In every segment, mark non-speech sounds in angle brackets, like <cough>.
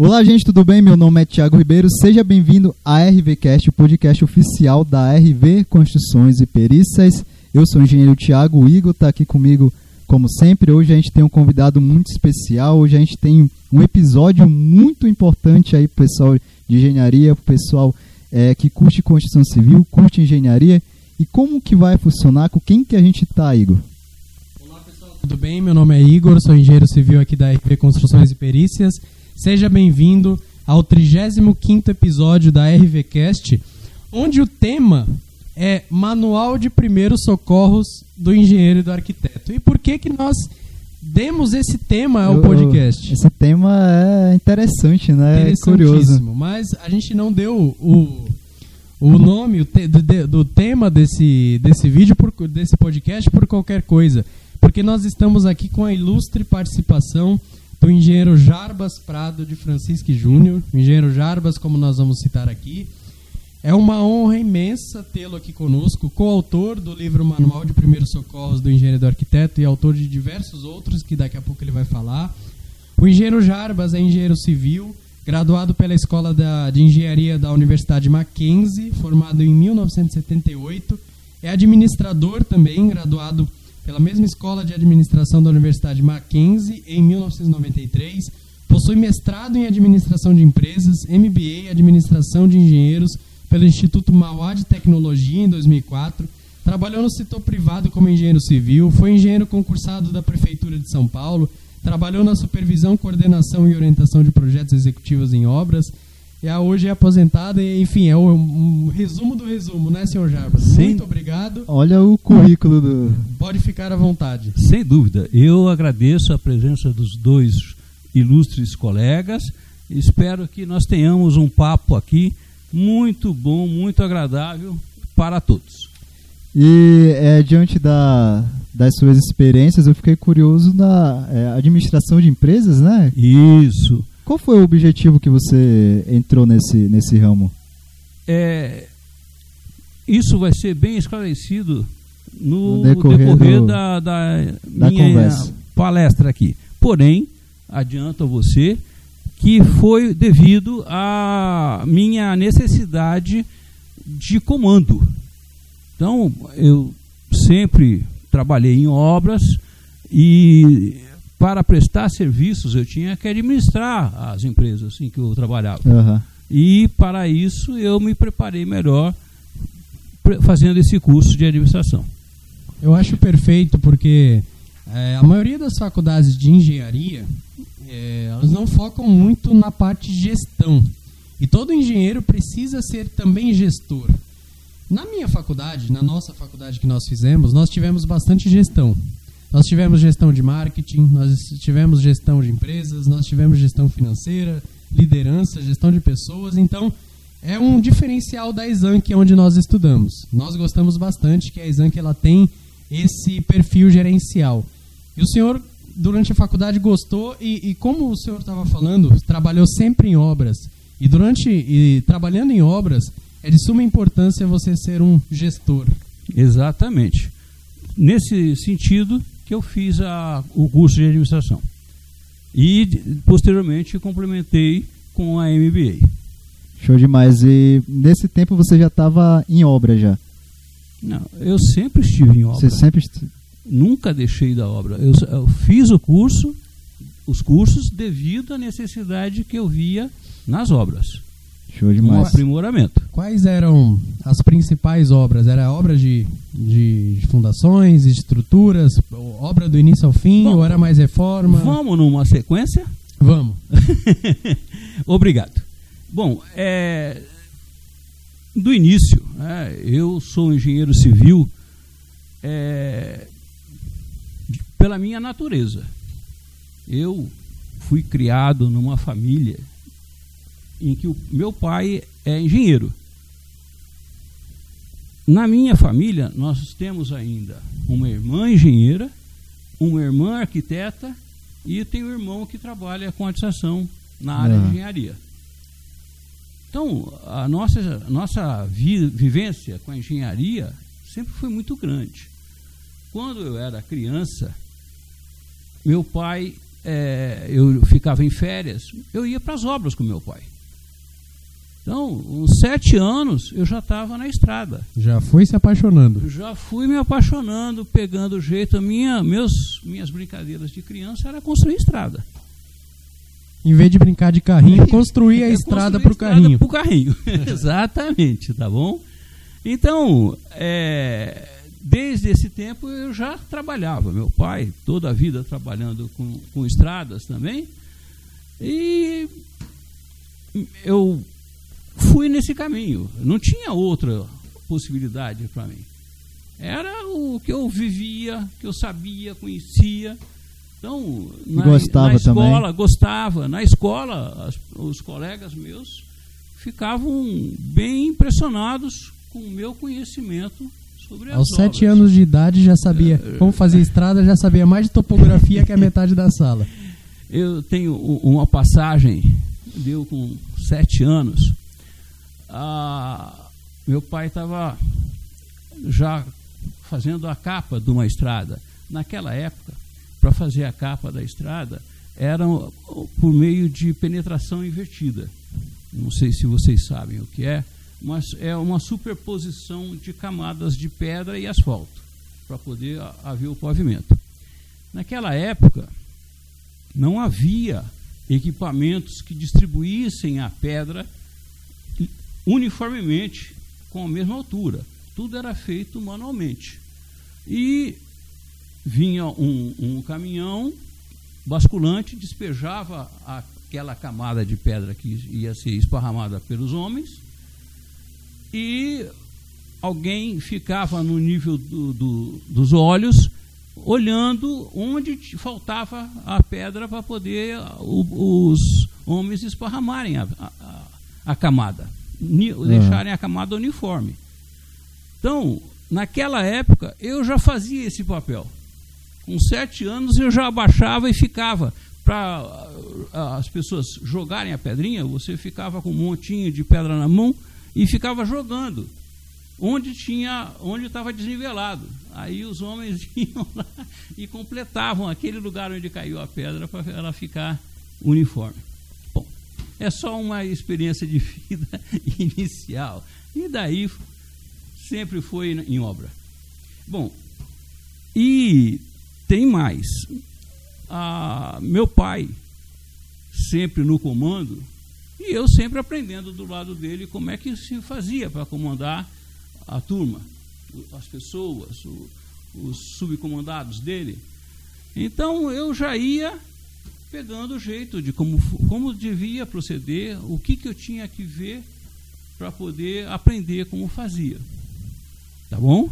Olá, gente, tudo bem? Meu nome é Thiago Ribeiro. Seja bem-vindo à RVCast, o podcast oficial da RV Construções e Perícias. Eu sou o engenheiro Thiago, o Igor está aqui comigo como sempre. Hoje a gente tem um convidado muito especial. Hoje a gente tem um episódio muito importante aí pro pessoal de engenharia, pro pessoal é, que curte construção civil, curte engenharia. E como que vai funcionar? Com quem que a gente tá, Igor? Olá pessoal, tudo bem? Meu nome é Igor, sou engenheiro civil aqui da RV Construções e Perícias. Seja bem-vindo ao 35º episódio da RVcast, onde o tema é Manual de Primeiros Socorros do Engenheiro e do Arquiteto. E por que que nós demos esse tema ao podcast? Esse tema é interessante, né? É curioso. Mas a gente não deu o, o nome o te- do, do tema desse, desse vídeo, por, desse podcast, por qualquer coisa. Porque nós estamos aqui com a ilustre participação do engenheiro Jarbas Prado de Francisque Júnior. Engenheiro Jarbas, como nós vamos citar aqui. É uma honra imensa tê-lo aqui conosco, coautor do livro Manual de Primeiros Socorros do Engenheiro do Arquiteto e autor de diversos outros que daqui a pouco ele vai falar. O engenheiro Jarbas é engenheiro civil, graduado pela Escola de Engenharia da Universidade Mackenzie, formado em 1978. É administrador também, graduado pela mesma Escola de Administração da Universidade Mackenzie em 1993. Possui mestrado em Administração de Empresas, MBA em Administração de Engenheiros pelo Instituto Mauá de Tecnologia em 2004. Trabalhou no setor privado como engenheiro civil, foi engenheiro concursado da Prefeitura de São Paulo, trabalhou na supervisão, coordenação e orientação de projetos executivos em obras. E a- hoje é aposentado, e, enfim, é o um resumo do resumo, né, senhor Jarbas? Sim. Muito obrigado. Olha o currículo do. Pode ficar à vontade. Sem dúvida. Eu agradeço a presença dos dois ilustres colegas. Espero que nós tenhamos um papo aqui muito bom, muito agradável para todos. E é, diante da, das suas experiências, eu fiquei curioso na é, administração de empresas, né? Isso. Qual foi o objetivo que você entrou nesse, nesse ramo? É, isso vai ser bem esclarecido no, No decorrer decorrer, do- da, da da minha conversa. palestra aqui. Porém, adianto a você que foi devido à minha necessidade de comando. Então, eu sempre trabalhei em obras e para prestar serviços eu tinha que administrar as empresas em que eu trabalhava. Aham. E para isso eu me preparei melhor fazendo esse curso de administração. Eu acho perfeito porque é, a maioria das faculdades de engenharia é, elas não focam muito na parte de gestão. E todo engenheiro precisa ser também gestor. Na minha faculdade, na nossa faculdade que nós fizemos, nós tivemos bastante gestão. Nós tivemos gestão de marketing, nós tivemos gestão de empresas, nós tivemos gestão financeira, liderança, gestão de pessoas. Então, é um diferencial da Exanc onde nós estudamos. Nós gostamos bastante que a Exanc ela tem esse perfil gerencial. E o senhor, durante a faculdade, gostou e, e como o senhor estava falando, trabalhou sempre em obras. E durante e trabalhando em obras, é de suma importância você ser um gestor. Exatamente. Nesse sentido que eu fiz a- o curso de administração. E posteriormente complementei com a MBA. Show demais. E nesse tempo você já estava em obra já. Não, eu sempre estive em obra. Você sempre. est- Nunca deixei da obra. Eu, eu fiz o curso, os cursos devido à necessidade que eu via nas obras. Show Um demais. aprimoramento. Quais eram as principais obras? Era obra de, de fundações, estruturas, obra do início ao fim, Bom, ou era mais reforma? Vamos numa sequência? Vamos. <laughs> Obrigado. Bom, é, do início, né, eu sou engenheiro civil é, pela minha natureza. Eu fui criado numa família em que o meu pai é engenheiro. Na minha família, nós temos ainda uma irmã engenheira, uma irmã arquiteta e tem um irmão que trabalha com administração na área Ah. de engenharia. Então, a nossa, a nossa vi- vivência com a engenharia sempre foi muito grande. Quando eu era criança, meu pai é, eu ficava em férias, eu ia para as obras com meu pai. Então, uns sete anos eu já estava na estrada. Já foi se apaixonando. Já fui me apaixonando, pegando o jeito. A minha, meus, minhas brincadeiras de criança era construir estrada. Em vez de brincar de carrinho, construir a estrada para o carrinho. Para o carrinho, <laughs> exatamente, tá bom? Então, é, desde esse tempo eu já trabalhava. Meu pai, toda a vida trabalhando com, com estradas também. E eu fui nesse caminho. Não tinha outra possibilidade para mim. Era o que eu vivia, que eu sabia, conhecia. Então, na, gostava na escola, também. gostava. Na escola, as, os colegas meus ficavam bem impressionados com o meu conhecimento sobre Aos sete obras. anos de idade já sabia como fazer estrada, já sabia mais de topografia que a metade da sala. <laughs> Eu tenho uma passagem, deu com sete anos. Ah, meu pai estava já fazendo a capa de uma estrada. Naquela época, para fazer a capa da estrada, era por meio de penetração invertida. Não sei se vocês sabem o que é, mas é uma superposição de camadas de pedra e asfalto para poder ha- haver o pavimento. Naquela época, não havia equipamentos que distribuíssem a pedra uniformemente com a mesma altura. Tudo era feito manualmente. E vinha um, um caminhão basculante, despejava aquela camada de pedra que ia ser esparramada pelos homens, e alguém ficava no nível do- do- dos olhos, olhando onde faltava a pedra para poder os homens esparramarem a- a- a camada, ni- deixarem a camada uniforme. Então, naquela época, eu já fazia esse papel. Com sete anos, eu já abaixava e ficava. Para as pessoas jogarem a pedrinha, você ficava com um montinho de pedra na mão e ficava jogando. Onde tinha, onde estava desnivelado. Aí os homens <laughs> iam lá e completavam aquele lugar onde caiu a pedra para ela ficar uniforme. É só uma experiência de vida <laughs> inicial. E daí sempre foi em obra. Bom, e tem mais. Ah, meu pai, sempre no comando, e eu sempre aprendendo do lado dele como é que se fazia para comandar a turma, as pessoas, o- os subcomandados dele. Então eu já ia pegando o jeito de como, como devia proceder, o que, que eu tinha que ver para poder aprender como fazia. Tá bom?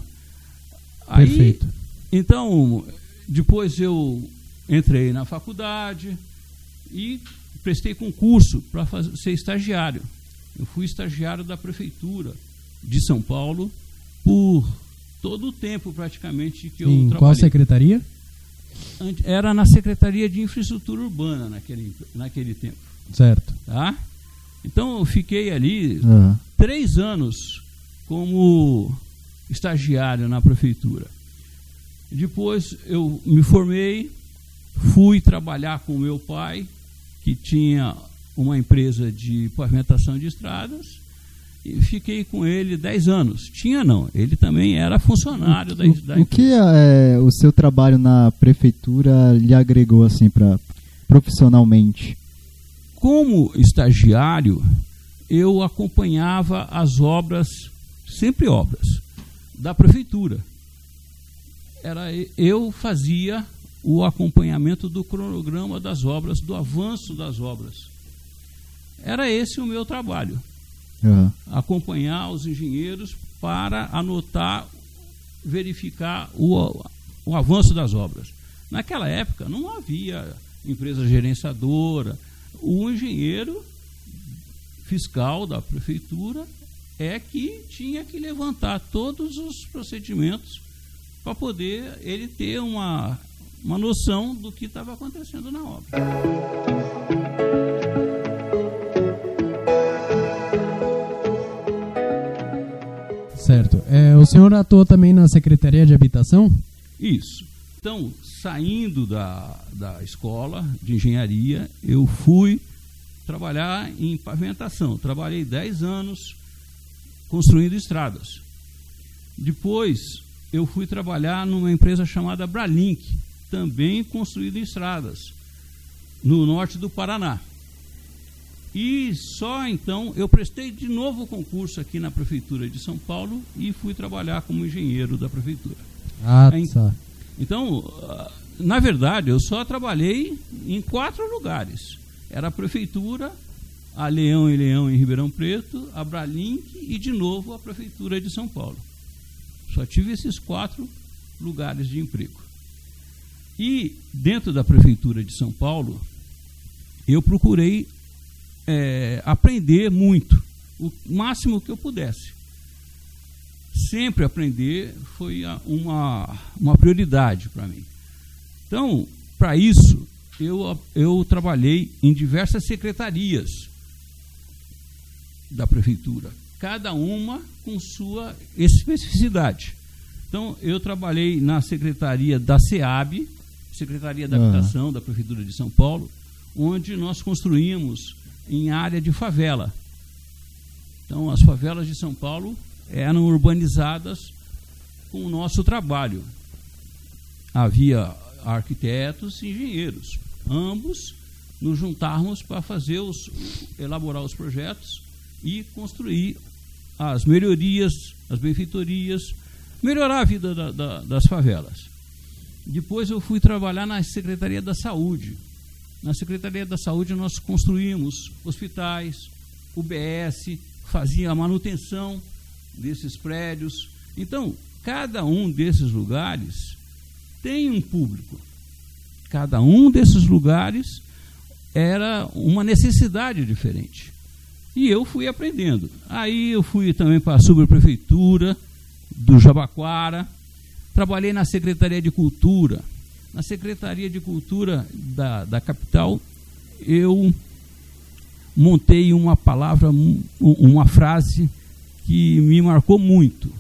Aí, Perfeito. então, depois eu entrei na faculdade e prestei concurso para ser estagiário. Eu fui estagiário da prefeitura de São Paulo por todo o tempo praticamente que eu em qual trabalhei. secretaria? Era na Secretaria de Infraestrutura Urbana naquele, naquele tempo. Certo. Tá? Então eu fiquei ali Aham. três anos como estagiário na prefeitura. Depois eu me formei, fui trabalhar com meu pai, que tinha uma empresa de pavimentação de estradas, e fiquei com ele dez anos. Tinha não, ele também era funcionário da, da O, o que é, o seu trabalho na prefeitura lhe agregou assim para profissionalmente? Como estagiário, eu acompanhava as obras, sempre obras, da prefeitura. Era eu fazia o acompanhamento do cronograma das obras, do avanço das obras. Era esse o meu trabalho, Aham. acompanhar os engenheiros para anotar, verificar o, o avanço das obras. Naquela época não havia empresa gerenciadora. O engenheiro fiscal da prefeitura é que tinha que levantar todos os procedimentos para poder ele ter uma, uma noção do que estava acontecendo na obra. É, o senhor atuou também na Secretaria de Habitação? Isso. Então, saindo da, da escola de engenharia, eu fui trabalhar em pavimentação. Trabalhei 10 anos construindo estradas. Depois, eu fui trabalhar numa empresa chamada Bralink, também construindo estradas, no norte do Paraná. E só então eu prestei de novo o concurso aqui na Prefeitura de São Paulo e fui trabalhar como engenheiro da Prefeitura. Ah, tá. Então, ah, na verdade, eu só trabalhei em quatro lugares. Era a Prefeitura, a Leão e Leão em Ribeirão Preto, a Bralink e de novo a Prefeitura de São Paulo. Só tive esses quatro lugares de emprego. E dentro da Prefeitura de São Paulo, eu procurei é, aprender muito, o máximo que eu pudesse. Sempre aprender foi uma, uma prioridade para mim. Então, para isso, eu, eu trabalhei em diversas secretarias da prefeitura, cada uma com sua especificidade. Então, eu trabalhei na secretaria da SEAB, Secretaria da Habitação da Prefeitura de São Paulo, onde nós construímos em área de favela. Então, as favelas de São Paulo eram urbanizadas com o nosso trabalho. Havia arquitetos e engenheiros, ambos nos juntarmos para fazer os, elaborar os projetos e construir as melhorias, as benfeitorias, melhorar a vida da, da, das favelas. Depois eu fui trabalhar na Secretaria da Saúde, na Secretaria da Saúde nós construímos hospitais, UBS, fazia a manutenção desses prédios. Então, cada um desses lugares tem um público. Cada um desses lugares era uma necessidade diferente. E eu fui aprendendo. Aí eu fui também para a subprefeitura do Jabaquara, trabalhei na Secretaria de Cultura, na Secretaria de Cultura da, da capital, eu montei uma palavra, uma frase que me marcou muito.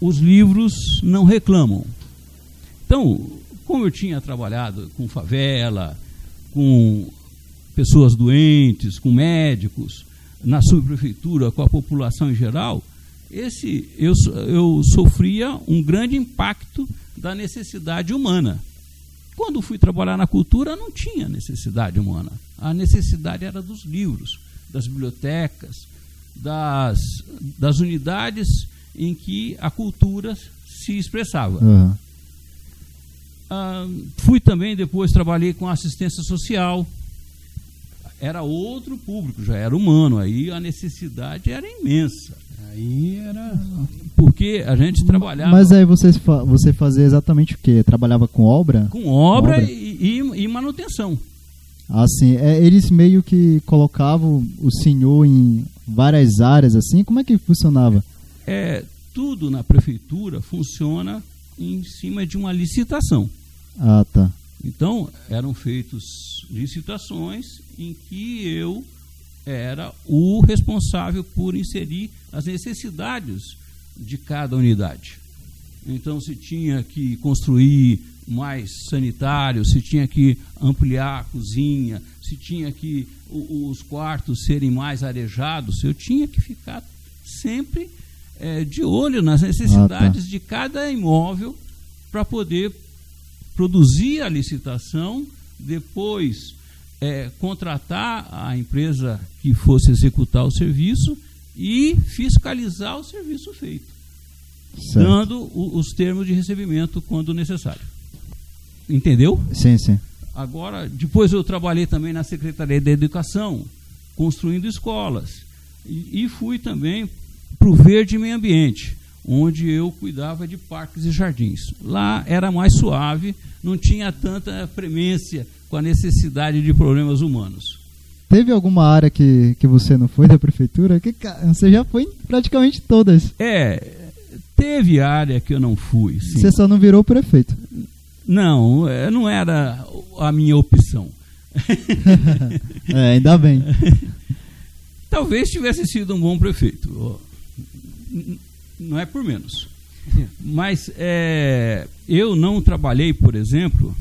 Os livros não reclamam. Então, como eu tinha trabalhado com favela, com pessoas doentes, com médicos, na subprefeitura, com a população em geral, esse eu, eu sofria um grande impacto da necessidade humana. Quando fui trabalhar na cultura, não tinha necessidade humana. A necessidade era dos livros, das bibliotecas, das, das unidades em que a cultura se expressava. Uhum. Ah, fui também, depois trabalhei com assistência social. Era outro público, já era humano, aí a necessidade era imensa. Aí era. Porque a gente trabalhava. Mas aí você, você fazia exatamente o quê? Trabalhava com obra? Com obra, obra? E, e, e, manutenção. Assim, é, eles meio que colocavam o senhor em várias áreas, assim? Como é que funcionava? É, tudo na prefeitura funciona em cima de uma licitação. Ah, tá. Então, eram feitas licitações em que eu era o responsável por inserir as necessidades de cada unidade. Então, se tinha que construir mais sanitário, se tinha que ampliar a cozinha, se tinha que os quartos serem mais arejados, eu tinha que ficar sempre é, de olho nas necessidades ah, tá. de cada imóvel para poder produzir a licitação, depois é, contratar a empresa que fosse executar o serviço e fiscalizar o serviço feito, certo. dando o, os termos de recebimento quando necessário. Entendeu? Sim, sim. Agora, depois eu trabalhei também na Secretaria da Educação, construindo escolas. E, e fui também para o Verde Meio Ambiente, onde eu cuidava de parques e jardins. Lá era mais suave, não tinha tanta premência com a necessidade de problemas humanos. Teve alguma área que, que você não foi da prefeitura? Que, você já foi em praticamente todas. É, teve área que eu não fui. Sim. Você só não virou prefeito? Não, é, não era a minha opção. <laughs> é, ainda bem. <laughs> Talvez tivesse sido um bom prefeito. Não é por menos. <laughs> Mas é, eu não trabalhei, por exemplo,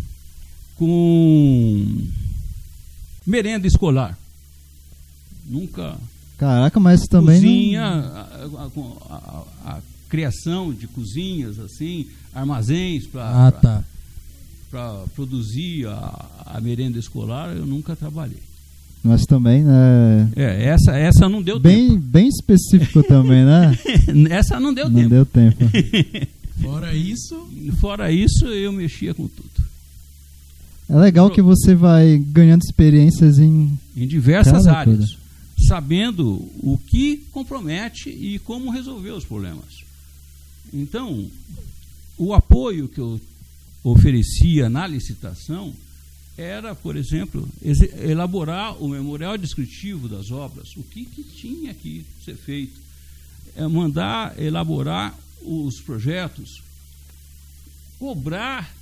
com merenda escolar. Nunca. Caraca, mas também. Cozinha, não... a, a, a, a, criação de cozinhas, assim, armazéns para ah, tá. produzir a, merenda escolar, eu nunca trabalhei. Mas também, né? É, essa, essa não deu bem, tempo. Bem específico também, né? <laughs> essa não deu não tempo. Não deu tempo. <laughs> Fora isso. Fora isso, eu mexia com tudo. É legal que você vai ganhando experiências em, em diversas áreas, coisa. sabendo o que compromete e como resolver os problemas. Então, o apoio que eu oferecia na licitação era, por exemplo, elaborar o memorial descritivo das obras, o que, que tinha que ser feito, é mandar elaborar os projetos, cobrar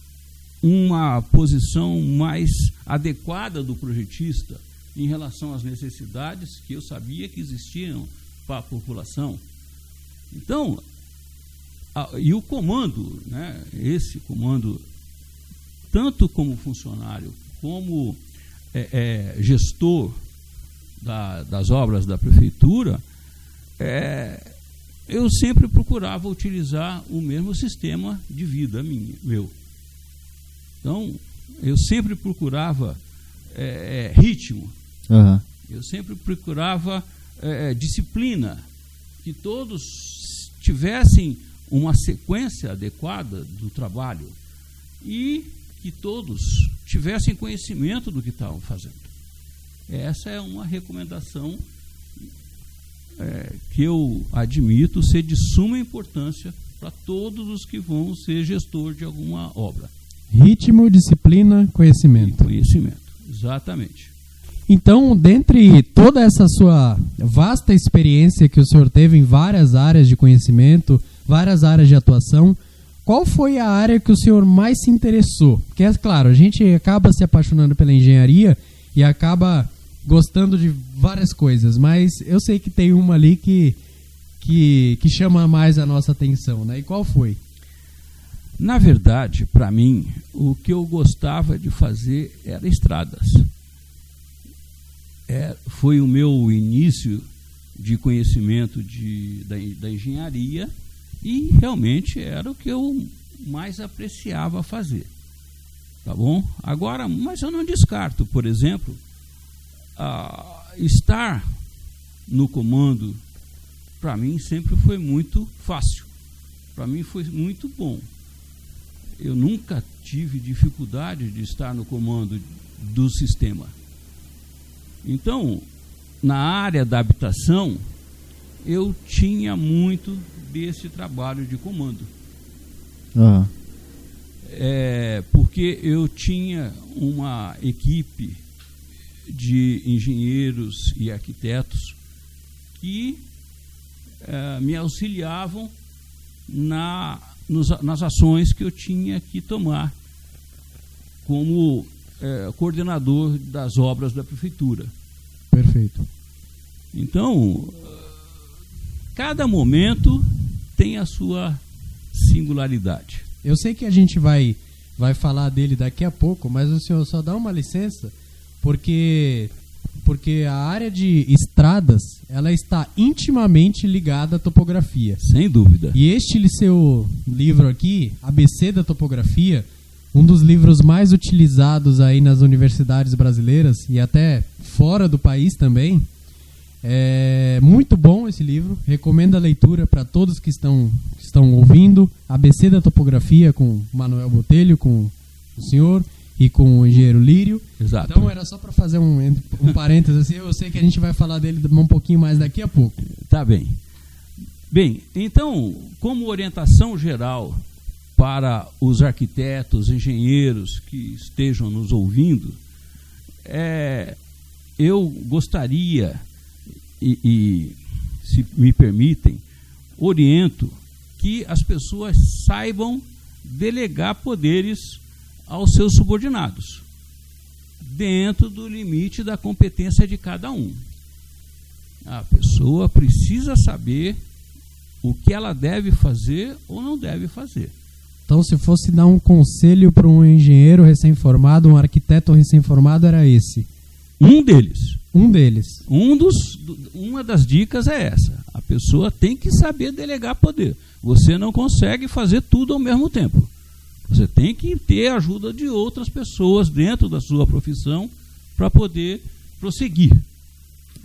uma posição mais adequada do projetista em relação às necessidades que eu sabia que existiam para a população. Então, a, e o comando, né, esse comando, tanto como funcionário como é, é, gestor da, das obras da prefeitura, é, eu sempre procurava utilizar o mesmo sistema de vida minha, meu. Então, eu sempre procurava é, é, ritmo, uhum. eu sempre procurava é, disciplina, que todos tivessem uma sequência adequada do trabalho. E que todos tivessem conhecimento do que estavam fazendo. Essa é uma recomendação é, que eu admito ser de suma importância para todos os que vão ser gestor de alguma obra. Ritmo, disciplina, conhecimento. E conhecimento, exatamente. Então, dentre toda essa sua vasta experiência que o senhor teve em várias áreas de conhecimento, várias áreas de atuação, qual foi a área que o senhor mais se interessou? Porque, é claro, a gente acaba se apaixonando pela engenharia e acaba gostando de várias coisas, mas eu sei que tem uma ali que, que, que chama mais a nossa atenção, né? E qual foi? Na verdade, para mim, o que eu gostava de fazer era estradas. É, foi o meu início de conhecimento de, da, da engenharia e realmente era o que eu mais apreciava fazer. Tá bom? Agora, mas eu não descarto, por exemplo, estar no comando, para mim sempre foi muito fácil. Para mim foi muito bom. Eu nunca tive dificuldade de estar no comando do sistema. Então, na área da habitação, eu tinha muito desse trabalho de comando. Uhum. É, porque eu tinha uma equipe de engenheiros e arquitetos que é, me auxiliavam na, nos, nas ações que eu tinha que tomar como é, coordenador das obras da prefeitura. Perfeito. Então, cada momento tem a sua singularidade. Eu sei que a gente vai, vai falar dele daqui a pouco, mas o senhor só dá uma licença, porque porque a área de estradas ela está intimamente ligada à topografia. Sem dúvida. E este seu livro aqui, ABC da Topografia, um dos livros mais utilizados aí nas universidades brasileiras e até fora do país também, é muito bom esse livro, recomendo a leitura para todos que estão, que estão ouvindo. ABC da Topografia com Manuel Botelho, com o senhor e com o engenheiro Lírio. Exato. Então era só para fazer um, um parênteses assim, eu sei que a gente vai falar dele um pouquinho mais daqui a pouco. Tá bem. Bem, então, como orientação geral para os arquitetos, engenheiros que estejam nos ouvindo, é, eu gostaria e, e, se me permitem, oriento que as pessoas saibam delegar poderes aos seus subordinados, dentro do limite da competência de cada um. A pessoa precisa saber o que ela deve fazer ou não deve fazer. Então, se fosse dar um conselho para um engenheiro recém-formado, um arquiteto recém-formado, era esse. Um deles. Um deles. Um dos, uma das dicas é essa. A pessoa tem que saber delegar poder. Você não consegue fazer tudo ao mesmo tempo. Você tem que ter a ajuda de outras pessoas dentro da sua profissão para poder prosseguir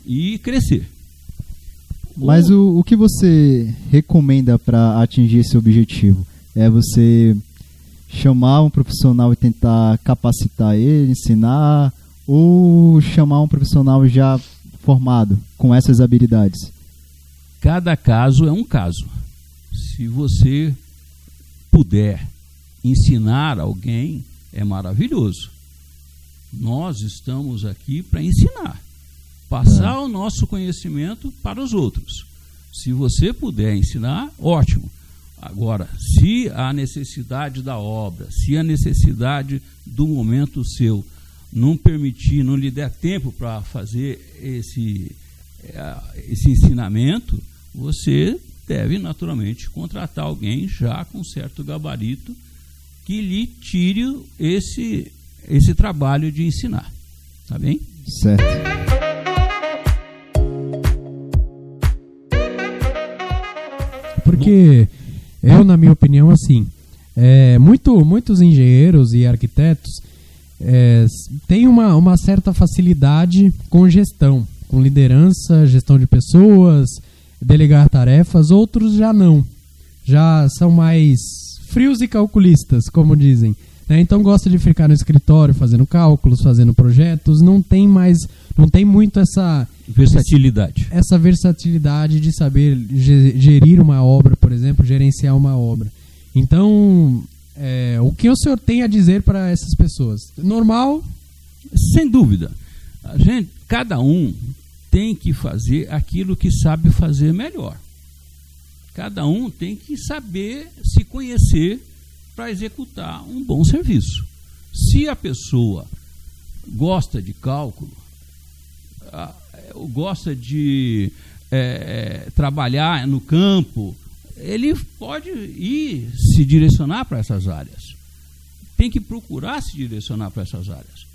e crescer. Mas o, o que você recomenda para atingir esse objetivo? É você chamar um profissional e tentar capacitar ele, ensinar, ou chamar um profissional já formado com essas habilidades? Cada caso é um caso. Se você puder ensinar alguém, é maravilhoso. Nós estamos aqui para ensinar, passar é. o nosso conhecimento para os outros. Se você puder ensinar, ótimo. Agora, se a necessidade da obra, se a necessidade do momento seu não permitir, não lhe der tempo para fazer esse, eh, esse ensinamento, você deve naturalmente contratar alguém já com certo gabarito que lhe tire esse, esse trabalho de ensinar. Tá bem? Certo. Porque eu, na minha opinião, assim, é, muito, muitos engenheiros e arquitetos é, têm uma, uma certa facilidade com gestão, com liderança, gestão de pessoas, delegar tarefas, outros já não. Já são mais frios e calculistas, como dizem. Né? Então gosta de ficar no escritório fazendo cálculos, fazendo projetos, não tem mais, não tem muito essa versatilidade. Essa versatilidade de saber gerir uma obra, por exemplo, gerenciar uma obra. Então, é, o que o senhor tem a dizer para essas pessoas? Normal? Sem dúvida. A gente, cada um tem que fazer aquilo que sabe fazer melhor. Cada um tem que saber se conhecer para executar um bom serviço. Se a pessoa gosta de cálculo, gosta de é, é, trabalhar no campo, ele pode ir se direcionar para essas áreas. Tem que procurar se direcionar para essas áreas.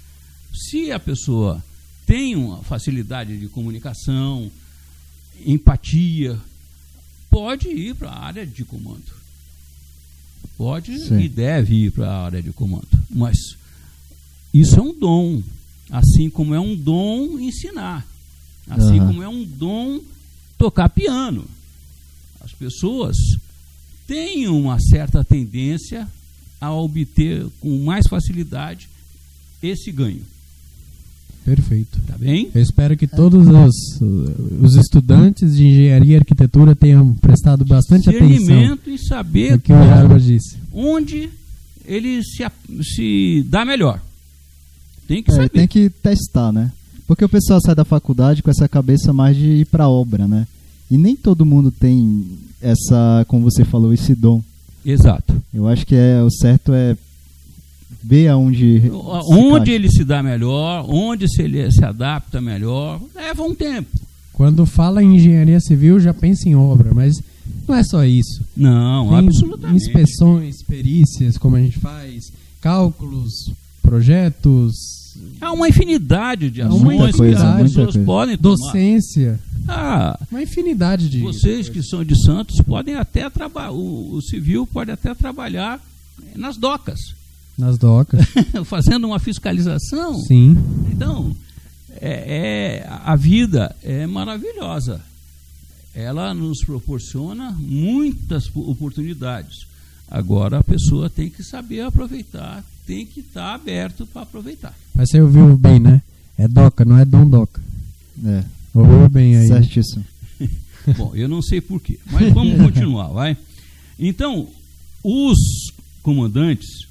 Se a pessoa tem uma facilidade de comunicação, empatia, pode ir para a área de comando. Pode Sim. e deve ir para a área de comando. Mas isso é um dom. Assim como é um dom ensinar. Assim uhum. como é um dom tocar piano. As pessoas têm uma certa tendência a obter com mais facilidade esse ganho. Perfeito. Tá bem? Eu espero que todos os, os estudantes de engenharia e arquitetura tenham prestado bastante atenção. e saber que o Jarba disse. onde ele se, se dá melhor. Tem que é, saber. Tem que testar, né? Porque o pessoal sai da faculdade com essa cabeça mais de ir para obra, né? E nem todo mundo tem essa, como você falou, esse dom. Exato. Eu acho que é o certo é ver aonde onde ele se dá melhor, onde se ele se adapta melhor, leva um tempo. Quando fala em engenharia civil, já pensa em obra, mas não é só isso. Não, Tem absolutamente. Inspeções, perícias, como a gente faz, cálculos, projetos. Há uma infinidade de ações muita coisa, que as pessoas coisa. podem tomar. Docência. Ah, uma infinidade de. Vocês que são de Santos podem até trabalhar, o, o civil pode até trabalhar nas docas. <laughs> Nas docas. Fazendo uma fiscalização. Sim. Então, é, é, a vida é maravilhosa. Ela nos proporciona muitas oportunidades. Agora a pessoa tem que saber aproveitar, tem que estar aberto para aproveitar. Mas você ouviu bem, né? É doca, não é dom doca. É. Ouviu bem aí. Certíssimo. <laughs> Bom, eu não sei porquê, mas vamos continuar, vai. Então, os comandantes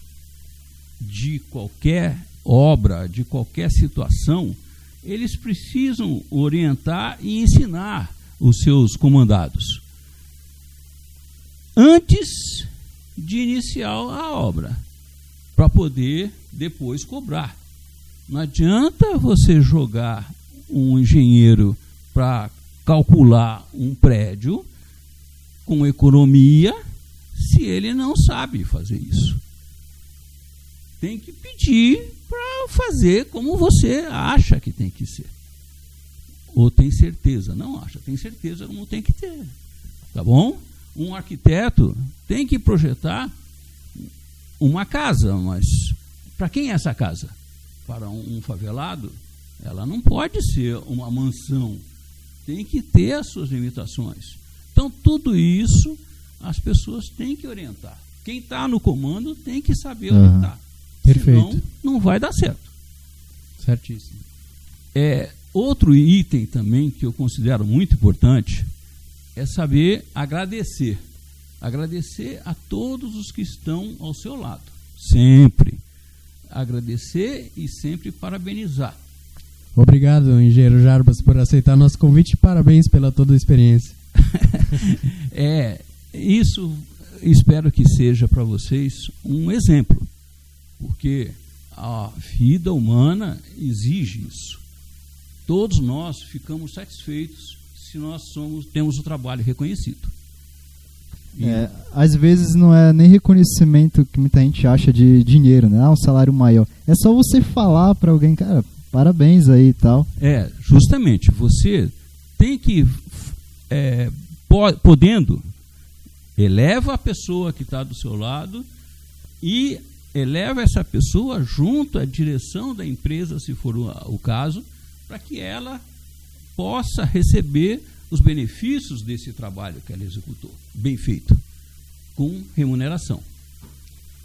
de qualquer obra, de qualquer situação, eles precisam orientar e ensinar os seus comandados antes de iniciar a obra, para poder depois cobrar. Não adianta você jogar um engenheiro para calcular um prédio com economia se ele não sabe fazer isso. Tem que pedir para fazer como você acha que tem que ser. Ou tem certeza? Não acha, tem certeza como tem que ter. Tá bom? Um arquiteto tem que projetar uma casa, mas para quem é essa casa? Para um, um favelado? Ela não pode ser uma mansão. Tem que ter as suas limitações. Então, tudo isso as pessoas têm que orientar. Quem está no comando tem que saber Uhum. orientar. Perfeito. Senão, não vai dar certo. Certíssimo. É, outro item também que eu considero muito importante é saber agradecer. Agradecer a todos os que estão ao seu lado. Sempre. Agradecer e sempre parabenizar. Obrigado, engenheiro Jarbas, por aceitar nosso convite e parabéns pela toda a experiência. <laughs> É, isso espero que seja para vocês um exemplo, porque a vida humana exige isso. Todos nós ficamos satisfeitos se nós somos, temos o trabalho reconhecido. É, às vezes não é nem reconhecimento que muita gente acha de dinheiro, né? Ah, um salário maior. É só você falar para alguém, cara, parabéns aí e tal. É, justamente, você tem que, é, po- podendo, eleva a pessoa que está do seu lado e eleva essa pessoa junto à direção da empresa, se for o caso, para que ela possa receber os benefícios desse trabalho que ela executou, bem feito, com remuneração.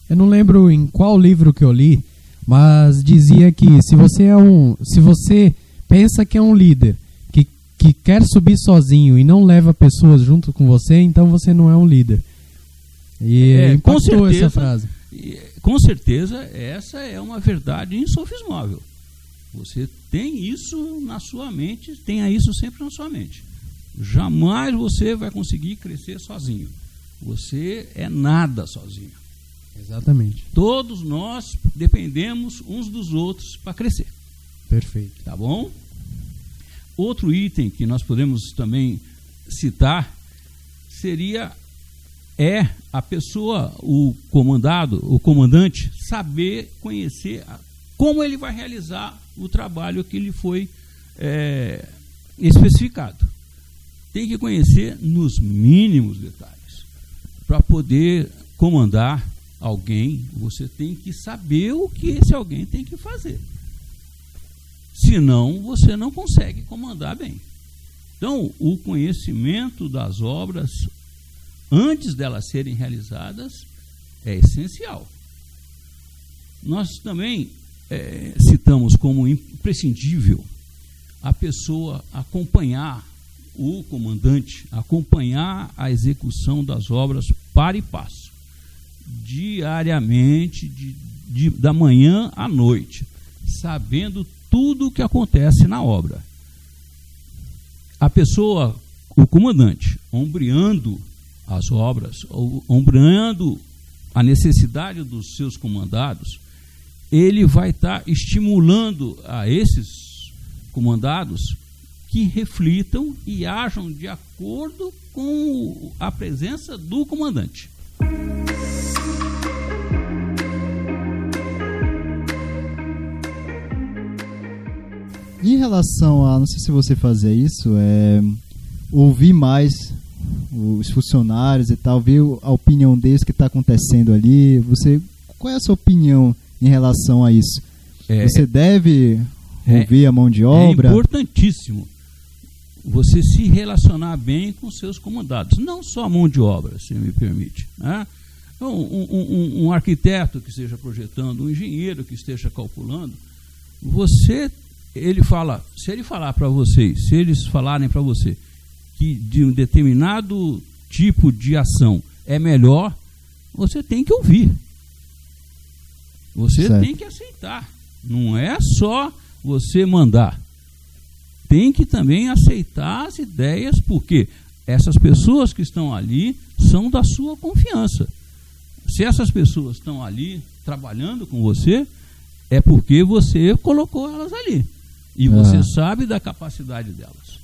Eu não lembro em qual livro que eu li, mas dizia que se você é um, se você pensa que é um líder que, que quer subir sozinho e não leva pessoas junto com você, então você não é um líder. E É, com impactou certeza. essa frase. Com certeza, essa é uma verdade insofismável. Você tem isso na sua mente, tenha isso sempre na sua mente. Jamais você vai conseguir crescer sozinho. Você é nada sozinho. Exatamente. Todos nós dependemos uns dos outros para crescer. Perfeito. Tá bom? Outro item que nós podemos também citar seria é a pessoa, o comandado, o comandante, saber conhecer como ele vai realizar o trabalho que lhe foi é, especificado. Tem que conhecer nos mínimos detalhes. Para poder comandar alguém, você tem que saber o que esse alguém tem que fazer. Senão, você não consegue comandar bem. Então, o conhecimento das obras, antes delas serem realizadas, é essencial. Nós também eh, citamos como imprescindível a pessoa acompanhar o comandante, acompanhar a execução das obras para e passo, diariamente, de, de- da manhã à noite, sabendo tudo o que acontece na obra. A pessoa, o comandante, ombreando as obras, ombreando a necessidade dos seus comandados, ele vai estar estimulando a esses comandados que reflitam e ajam de acordo com a presença do comandante. Em relação a, não sei se você fazia isso, é ouvir mais os funcionários e tal, ver a opinião deles que está acontecendo ali. Você, qual é a sua opinião em relação a isso? É, você deve é- ouvir a mão de É obra? importantíssimo você se relacionar bem com seus comandados, não só a mão de obra, se me permite. né? Então, um, um- um- arquiteto que esteja projetando, um engenheiro que esteja calculando, você, ele fala, se ele falar para vocês, se eles falarem para você que de um determinado tipo de ação é melhor, você tem que ouvir. Você Certo. tem que aceitar. Não é só você mandar. Tem que também aceitar as ideias, porque essas pessoas que estão ali são da sua confiança. Se essas pessoas estão ali trabalhando com você, é porque você colocou elas ali. E você Ah. sabe da capacidade delas.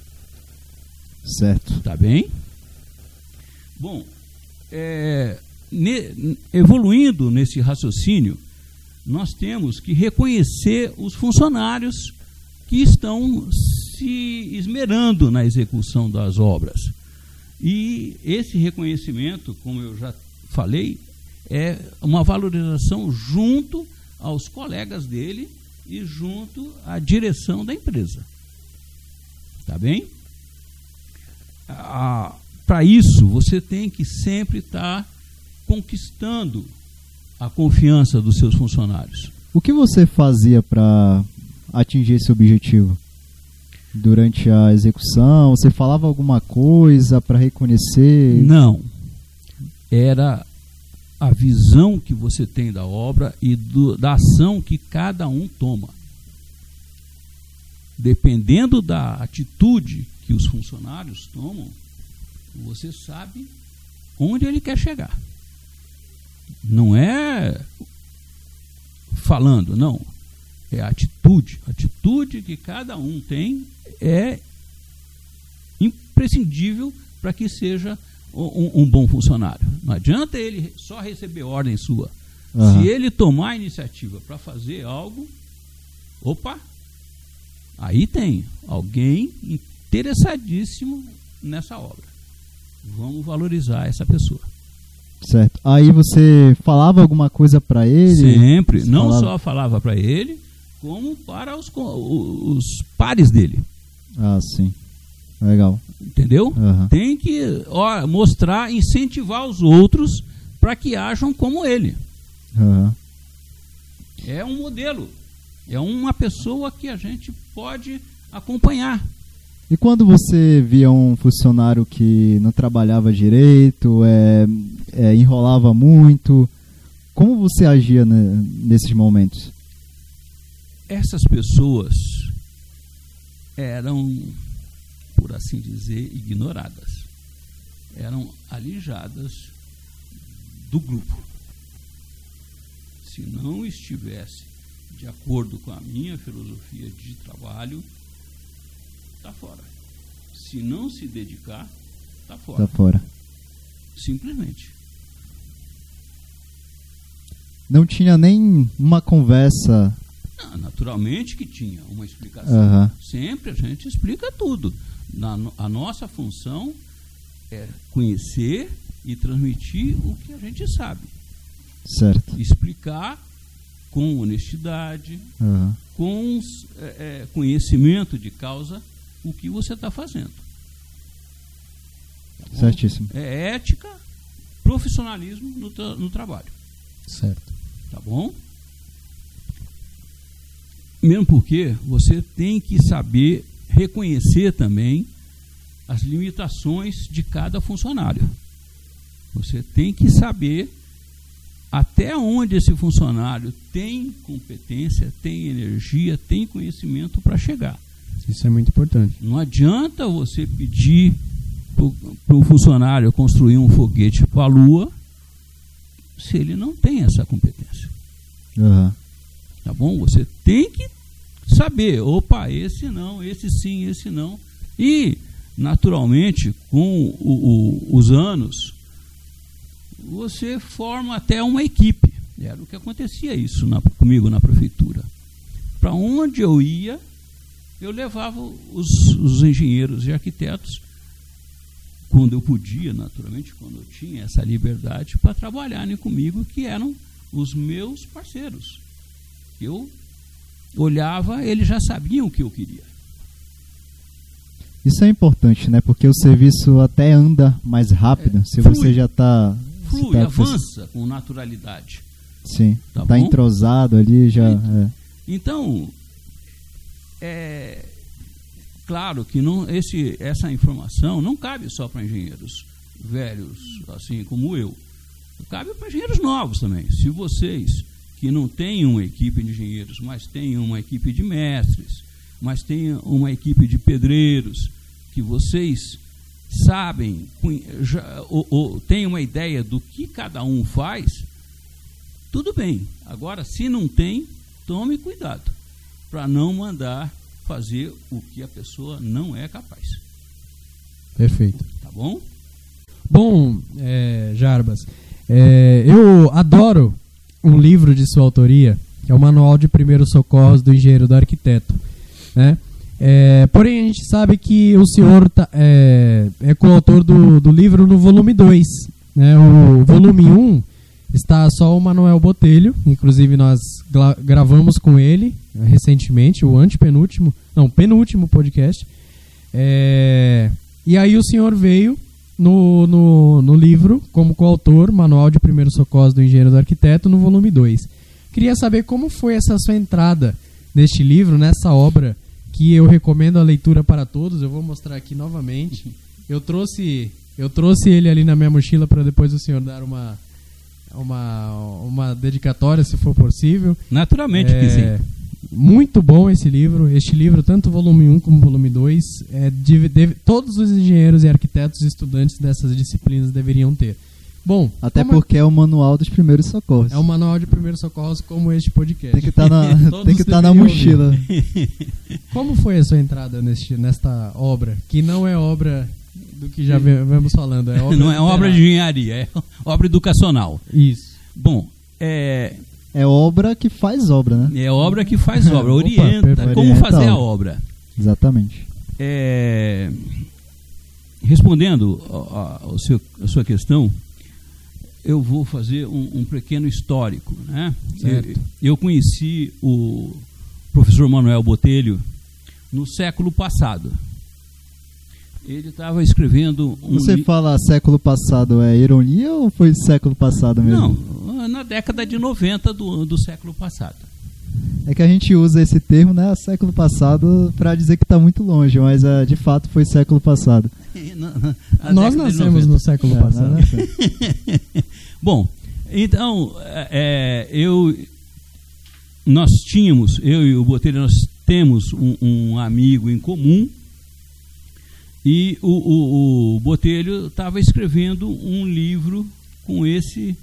Certo. Tá bem? Bom, é, ne, evoluindo nesse raciocínio, nós temos que reconhecer os funcionários que estão se esmerando na execução das obras. E esse reconhecimento, como eu já falei, é uma valorização junto aos colegas dele e junto à direção da empresa. Tá bem? Ah, Para isso, você tem que sempre estar tá conquistando a confiança dos seus funcionários. O que você fazia para atingir esse objetivo? Durante a execução, você falava alguma coisa para reconhecer? Não. Era a visão que você tem da obra e do, da ação que cada um toma. Dependendo da atitude que os funcionários tomam, você sabe onde ele quer chegar. Não é falando, não. É atitude. A atitude que cada um tem é imprescindível para que seja um, um, bom funcionário. Não adianta ele só receber ordem sua. Uhum. Se ele tomar a iniciativa para fazer algo, opa, aí tem alguém interessadíssimo nessa obra. Vamos valorizar essa pessoa. Certo. Aí você falava alguma coisa para ele? Sempre. Não falava... só falava para ele, como para os, os pares dele. Ah, sim. Legal. Entendeu? Uhum. Tem que ó, mostrar, incentivar os outros para que ajam como ele. Uhum. É um modelo. É uma pessoa que a gente pode acompanhar. E quando você via um funcionário que não trabalhava direito, é, é, enrolava muito, como você agia né, nesses momentos? Essas pessoas eram por assim dizer, ignoradas. Eram alijadas do grupo. Se não estivesse de acordo com a minha filosofia de trabalho, está fora. Se não se dedicar, está fora. Está fora. Simplesmente. Não tinha nem uma conversa. Não, naturalmente que tinha uma explicação. Uhum. Sempre a gente explica tudo na, a nossa função é conhecer e transmitir o que a gente sabe. Certo. Explicar com honestidade, uhum. com é, é, conhecimento de causa o que você está fazendo. Tá Certíssimo. É ética, profissionalismo no, no trabalho. Certo. Tá bom? Mesmo porque você tem que saber reconhecer também as limitações de cada funcionário. Você tem que saber até onde esse funcionário tem competência, tem energia, tem conhecimento para chegar. Isso é muito importante. Não adianta você pedir para o funcionário construir um foguete para a Lua se ele não tem essa competência. Uhum. Tá bom? Você tem que saber, opa, esse não, esse sim, esse não. E, naturalmente, com o, o, os anos, você forma até uma equipe. Era o que acontecia isso na, comigo na prefeitura. Para onde eu ia, eu levava os, os engenheiros e arquitetos, quando eu podia, naturalmente, quando eu tinha essa liberdade, para trabalharem comigo, que eram os meus parceiros. Eu olhava, eles já sabiam o que eu queria. Isso é importante, né? Porque o serviço até anda mais rápido é, se flui, você já está. Flui, tá avança com naturalidade. Sim. Está tá entrosado ali já. É. Então, é claro que não, esse, essa informação não cabe só para engenheiros velhos, assim como eu. Cabe para engenheiros novos também. Se vocês que não tem uma equipe de engenheiros, mas tem uma equipe de mestres, mas tem uma equipe de pedreiros, que vocês sabem, já, ou, ou têm uma ideia do que cada um faz, tudo bem. Agora, se não tem, tome cuidado para não mandar fazer o que a pessoa não é capaz. Perfeito. Tá bom? Bom, é, Jarbas, é, eu adoro um livro de sua autoria, que é o Manual de Primeiros Socorros do Engenheiro do Arquiteto. Né? É, porém, a gente sabe que o senhor tá, é, é coautor do, do livro no volume 2. Né? O volume 1 um está só o Manuel Botelho, inclusive nós gravamos com ele é, recentemente, o antepenúltimo, não, penúltimo podcast. É, e aí o senhor veio no, no, no livro como coautor, Manual de Primeiros Socorros do Engenheiro do Arquiteto, no volume 2. Queria saber como foi essa sua entrada neste livro, nessa obra, que eu recomendo a leitura para todos. Eu vou mostrar aqui novamente. Eu trouxe, eu trouxe ele ali na minha mochila para depois o senhor dar uma, uma, uma dedicatória, se for possível. Naturalmente é, que sim. Muito bom esse livro. Este livro, tanto volume 1 como volume 2, é, deve, deve, todos os engenheiros e arquitetos e estudantes dessas disciplinas deveriam ter. Bom, até porque é... é o manual dos primeiros socorros. É o manual de primeiros socorros como este podcast. Tem que estar tá na, <laughs> tem que tá na mochila. <laughs> como foi a sua entrada neste, nesta obra, que não é obra do que já vemos falando, é <laughs> obra Não é obra de engenharia, é obra educacional. Isso. Bom, é é obra que faz obra, né? É obra que faz obra, <laughs> orienta Opa, como fazer a obra. Exatamente. É, respondendo a, a, seu, a, sua questão, eu vou fazer um, um pequeno histórico. Né? Eu, eu, conheci o professor Manuel Botelho no século passado. Ele estava escrevendo um Você fala século passado, é ironia ou foi século passado mesmo? Não, na década de 90 do, do século passado. É que a gente usa esse termo, né, século passado, para dizer que está muito longe, mas uh, de fato foi século passado. <laughs> Nós nascemos no século é, passado. <laughs> Bom, então, é, eu, nós tínhamos, eu e o Botelho, nós temos um, um amigo em comum, e o, o, o Botelho estava escrevendo um livro com esse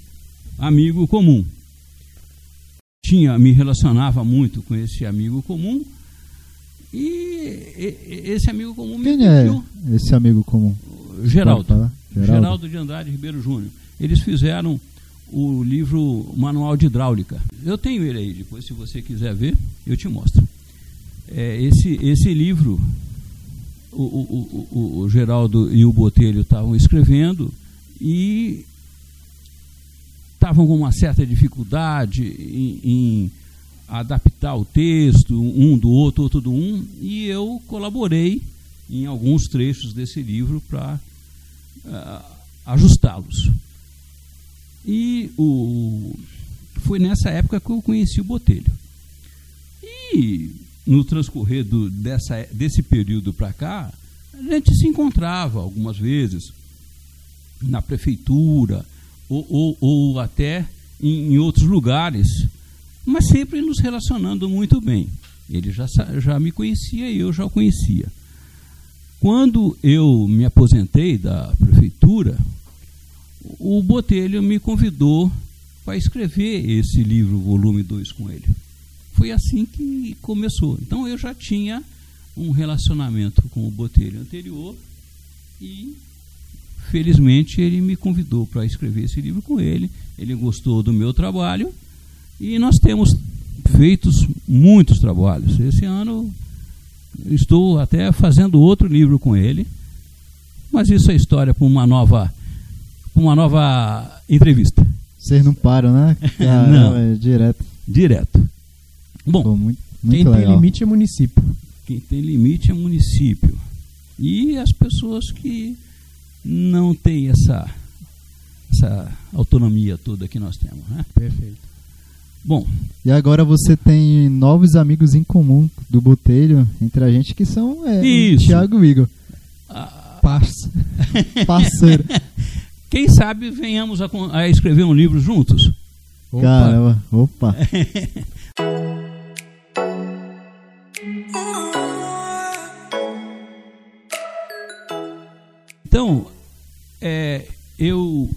amigo comum. Tinha, me relacionava muito com esse amigo comum. E esse amigo comum me Quem é pediu, esse amigo comum? Geraldo. Geraldo. Geraldo de Andrade Ribeiro Júnior. Eles fizeram o livro Manual de Hidráulica. Eu tenho ele aí, depois, se você quiser ver, eu te mostro. É, esse, esse livro o, o, o, o Geraldo e o Botelho estavam escrevendo e estavam com uma certa dificuldade em, em, adaptar o texto, um do outro, outro do um, e eu colaborei em alguns trechos desse livro para uh, ajustá-los. E o, foi nessa época que eu conheci o Botelho. E no transcorrer do, dessa, desse período para cá, a gente se encontrava algumas vezes na prefeitura ou, ou, ou até em, em, outros lugares, mas sempre nos relacionando muito bem. Ele já, já me conhecia e eu já o conhecia. Quando eu me aposentei da prefeitura, o Botelho me convidou para escrever esse livro, volume 2, com ele foi assim que começou. Então eu já tinha um relacionamento com o Botelho anterior e felizmente ele me convidou para escrever esse livro com ele. Ele gostou do meu trabalho e nós temos feito muitos trabalhos. Esse ano estou até fazendo outro livro com ele, mas isso é história para uma nova, uma nova entrevista. Vocês não param, né? <laughs> Caramba, não, é direto. Direto. Bom, muito, muito quem legal. tem limite é município. Quem tem limite é município. E as pessoas que não têm essa, essa autonomia toda que nós temos. Né? Perfeito. Bom. E agora você tem novos amigos em comum do Botelho entre a gente que são é, Isso. Thiago e Igor. Ah. Parce... <laughs> Parceiro. Quem sabe venhamos a, a, escrever um livro juntos? Opa. Caramba, opa. <laughs> Então, é, eu,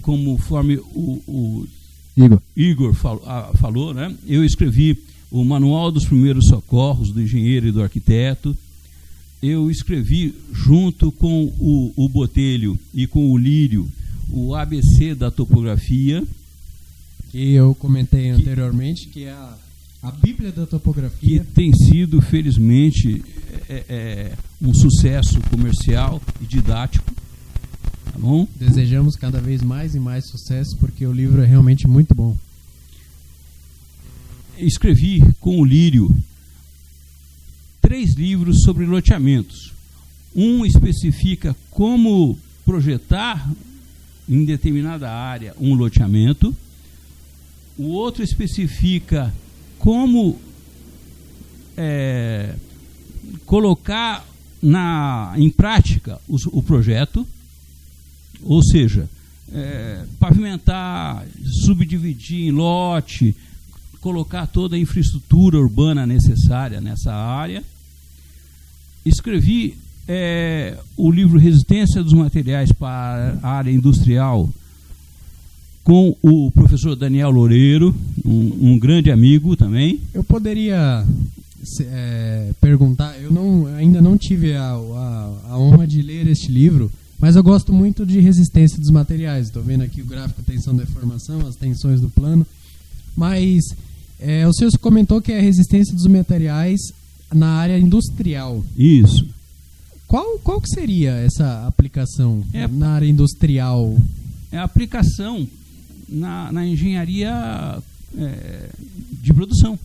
conforme o, o Igor, Igor falou, falou, né, eu escrevi o Manual dos Primeiros Socorros do Engenheiro e do Arquiteto, eu escrevi junto com o, o Botelho e com o Lírio o ABC da topografia. Que eu comentei anteriormente, que é a, a Bíblia da que topografia. tem sido, felizmente, é, é, um sucesso comercial e didático. Tá bom? Desejamos cada vez mais e mais sucesso, porque o livro é realmente muito bom. Escrevi com o Lírio três livros sobre loteamentos. Um especifica como projetar em determinada área um loteamento. O outro especifica como é, colocar na, em prática os- o projeto, ou seja, é, pavimentar, subdividir em lote, colocar toda a infraestrutura urbana necessária nessa área. Escrevi é, o livro Resistência dos Materiais para a Área Industrial com o professor Daniel Loureiro, um, um grande amigo também. Eu poderia é, perguntar, eu não, ainda não tive a, a, a honra de ler este livro, mas eu gosto muito de resistência dos materiais. Estou vendo aqui o gráfico tensão deformação, as tensões do plano. Mas é, o senhor comentou que é a resistência dos materiais na área industrial. Isso. Qual, qual que seria essa aplicação É- na área industrial? É a aplicação na, na engenharia é, de produção.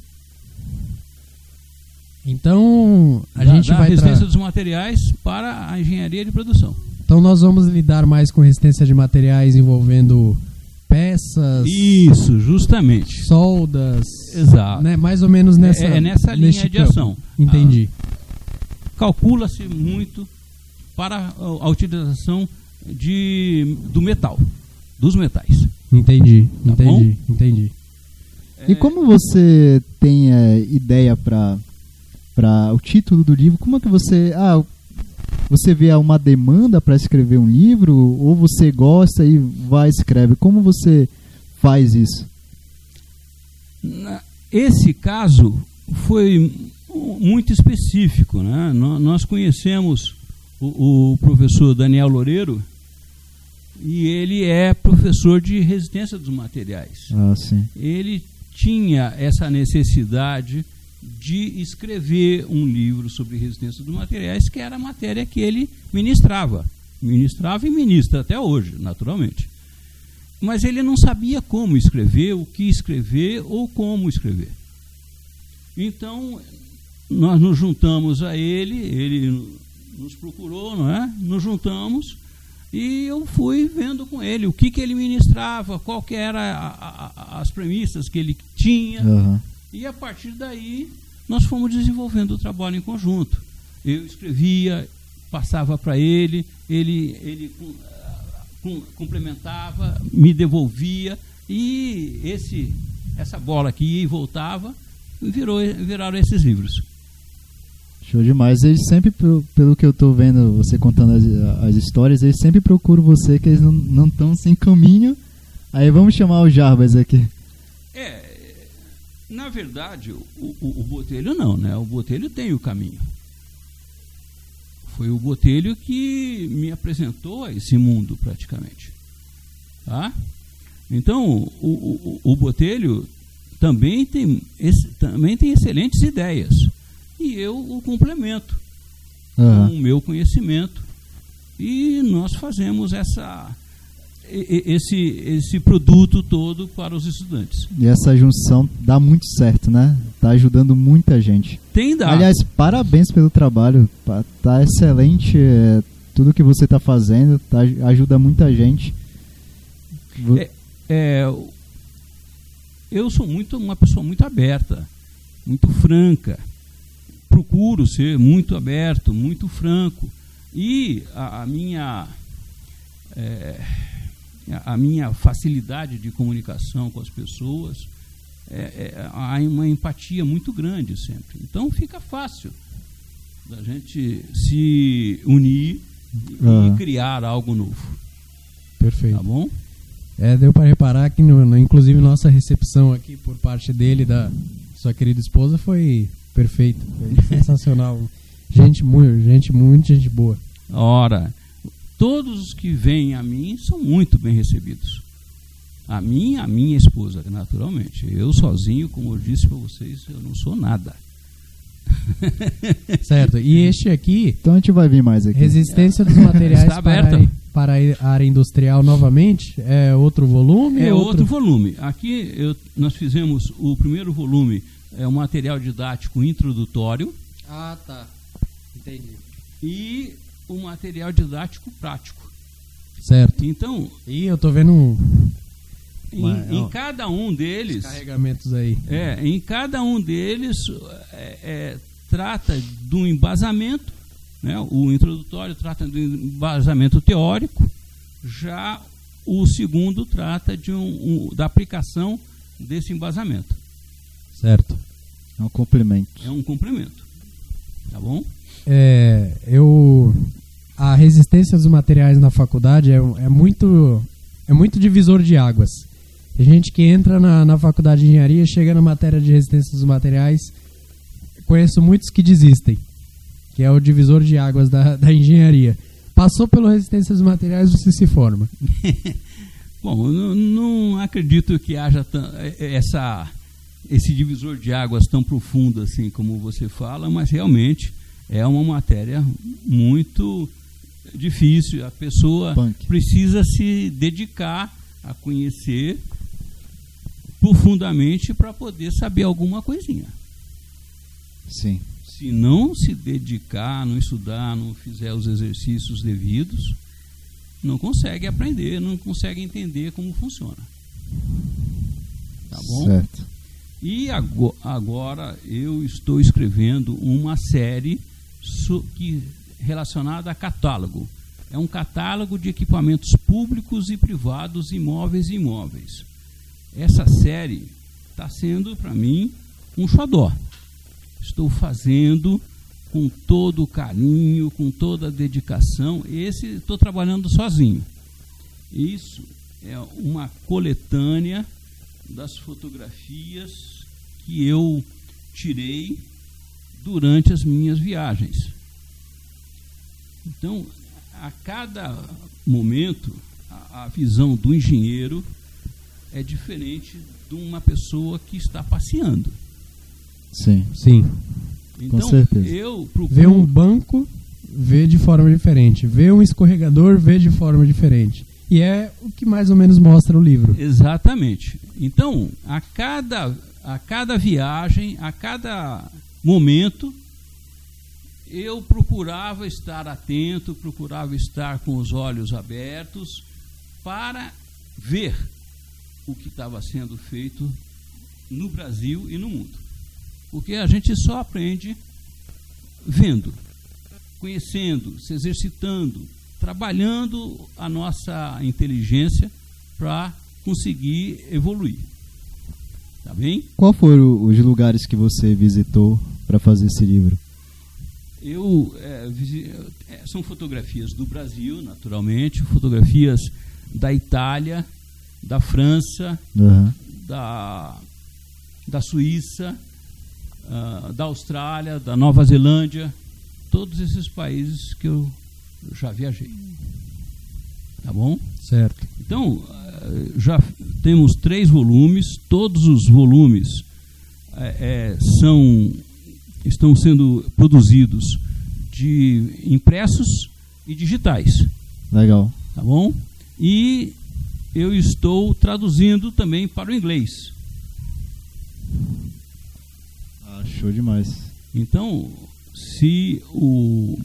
Então, a da, gente da vai resistência dos materiais para a engenharia de produção. Então nós vamos lidar mais com resistência de materiais envolvendo peças, Isso, justamente. soldas, Exato. né? Mais ou menos nessa é nessa linha de campo. ação. Entendi. Calcula-se muito para a, a utilização de, do metal, dos metais. Entendi, Tá entendi, entendi. E como você tem é, ideia para para o título do livro? Como é que você ah você vê uma demanda para escrever um livro ou você gosta e vai e escreve? Como você faz isso? Esse caso foi mu- muito específico. Né? Nó- Nós conhecemos o, o professor Daniel Loureiro e ele é professor de resistência dos materiais. Ah. Ele tinha essa necessidade de escrever um livro sobre resistência dos materiais, que era a matéria que ele ministrava. Ministrava e ministra até hoje, naturalmente. Mas ele não sabia como escrever, o que escrever ou como escrever. Então, nós nos juntamos a ele, ele nos procurou, não é? Nos juntamos e eu fui vendo com ele o que, que ele ministrava, qual que era a- a- a- as premissas que ele tinha. Aham. E a partir daí nós fomos desenvolvendo o trabalho em conjunto. Eu escrevia, passava para ele, ele, ele com- complementava, me devolvia e esse, essa bola que ia e voltava virou, viraram esses livros. Show demais. Eles sempre, pelo, que eu tô vendo, você contando as, as histórias, eles sempre procuram você, que eles não estão sem caminho. Aí vamos chamar o Jarbas aqui. É, na verdade, o, o, o Botelho não, né? O Botelho tem o caminho. Foi o Botelho que me apresentou a esse mundo, praticamente. Tá? Então, o, o, o Botelho também tem, também tem excelentes ideias. E eu o complemento Aham. com o meu conhecimento. E nós fazemos essa, esse, esse produto todo para os estudantes. E essa junção dá muito certo, né? Tá ajudando muita gente. Tem dado. Aliás, parabéns pelo trabalho. pa- Tá excelente é, tudo que você tá fazendo. Tá, ajuda muita gente. É, é, eu sou muito uma pessoa muito aberta, muito franca. Procuro ser muito aberto, muito franco. E a, a minha é, a minha facilidade de comunicação com as pessoas é, é, há uma empatia muito grande sempre. Então fica fácil da gente se unir e Aham. criar algo novo, Perfeito. tá bom? É, deu para reparar que, no, no- inclusive, nossa recepção aqui por parte dele e da sua querida esposa foi perfeita, <laughs> foi sensacional. Gente muito, gente muito gente boa. Ora, todos os que vêm a mim são muito bem recebidos. A mim, a minha esposa, naturalmente. Eu sozinho, como eu disse para vocês, eu não sou nada. <laughs> Certo. E este aqui, Então a gente vai vir mais aqui. resistência dos materiais <laughs> para, aberta. para a área industrial novamente, é outro volume? É outro, outro volume. Aqui eu- nós fizemos o primeiro volume, é um material didático introdutório Ah, tá. Entendi. e o material didático prático. Certo. Então, E eu tô vendo um em, Mas, em ó, cada um deles, carregamentos aí. é, em cada um deles é, é, trata de um embasamento, né? o introdutório trata de um embasamento teórico, já o segundo trata de um, um- da aplicação desse embasamento. Certo. É um complemento. É um complemento. Tá bom? É, eu a resistência dos materiais na faculdade é, é muito é muito divisor de águas. A gente que entra na, na faculdade de engenharia chega na matéria de resistência dos materiais, conheço muitos que desistem, que é o divisor de águas da, da engenharia. Passou pelo resistência dos materiais, você se forma. <laughs> Bom, não, não acredito que haja tan- eh, essa, esse divisor de águas tão profundo assim como você fala, mas realmente é uma matéria muito difícil. A pessoa Punk. precisa se dedicar a conhecer profundamente para poder saber alguma coisinha. Sim. Se não se dedicar, não estudar, não fizer os exercícios devidos, não consegue aprender, não consegue entender como funciona. Tá bom? Certo. E ago- agora eu estou escrevendo uma série que, relacionada a catálogo. É um catálogo de equipamentos públicos e privados, imóveis e imóveis. Essa série está sendo, para mim, um xodó. Estou fazendo com todo o carinho, com toda a dedicação. Esse estou trabalhando sozinho. Isso é uma coletânea das fotografias que eu tirei durante as minhas viagens. Então, a cada momento, a, a visão do engenheiro é diferente de uma pessoa que está passeando. Sim. Sim. Então, certeza. eu procuro. Vê um banco, vê de forma diferente. Vê um escorregador, vê de forma diferente. E é o que mais ou menos mostra o livro. Exatamente. Então, a cada, a cada viagem, a cada momento, eu procurava estar atento, procurava estar com os olhos abertos para ver o que estava sendo feito no Brasil e no mundo. Porque a gente só aprende vendo, conhecendo, se exercitando, trabalhando a nossa inteligência para conseguir evoluir. Tá bem? Qual foram os lugares que você visitou para fazer esse livro? Eu é, é, são fotografias do Brasil, naturalmente, fotografias da Itália, da França, Aham. da, da Suíça, ah, da Austrália, da Nova Zelândia, todos esses países que eu já viajei. Tá bom? Certo. Então, eh, já temos três volumes, todos os volumes eh, são, estão sendo produzidos de impressos e digitais, Legal. tá bom? E eu estou traduzindo também para o inglês. Ah, show demais. Então, se o,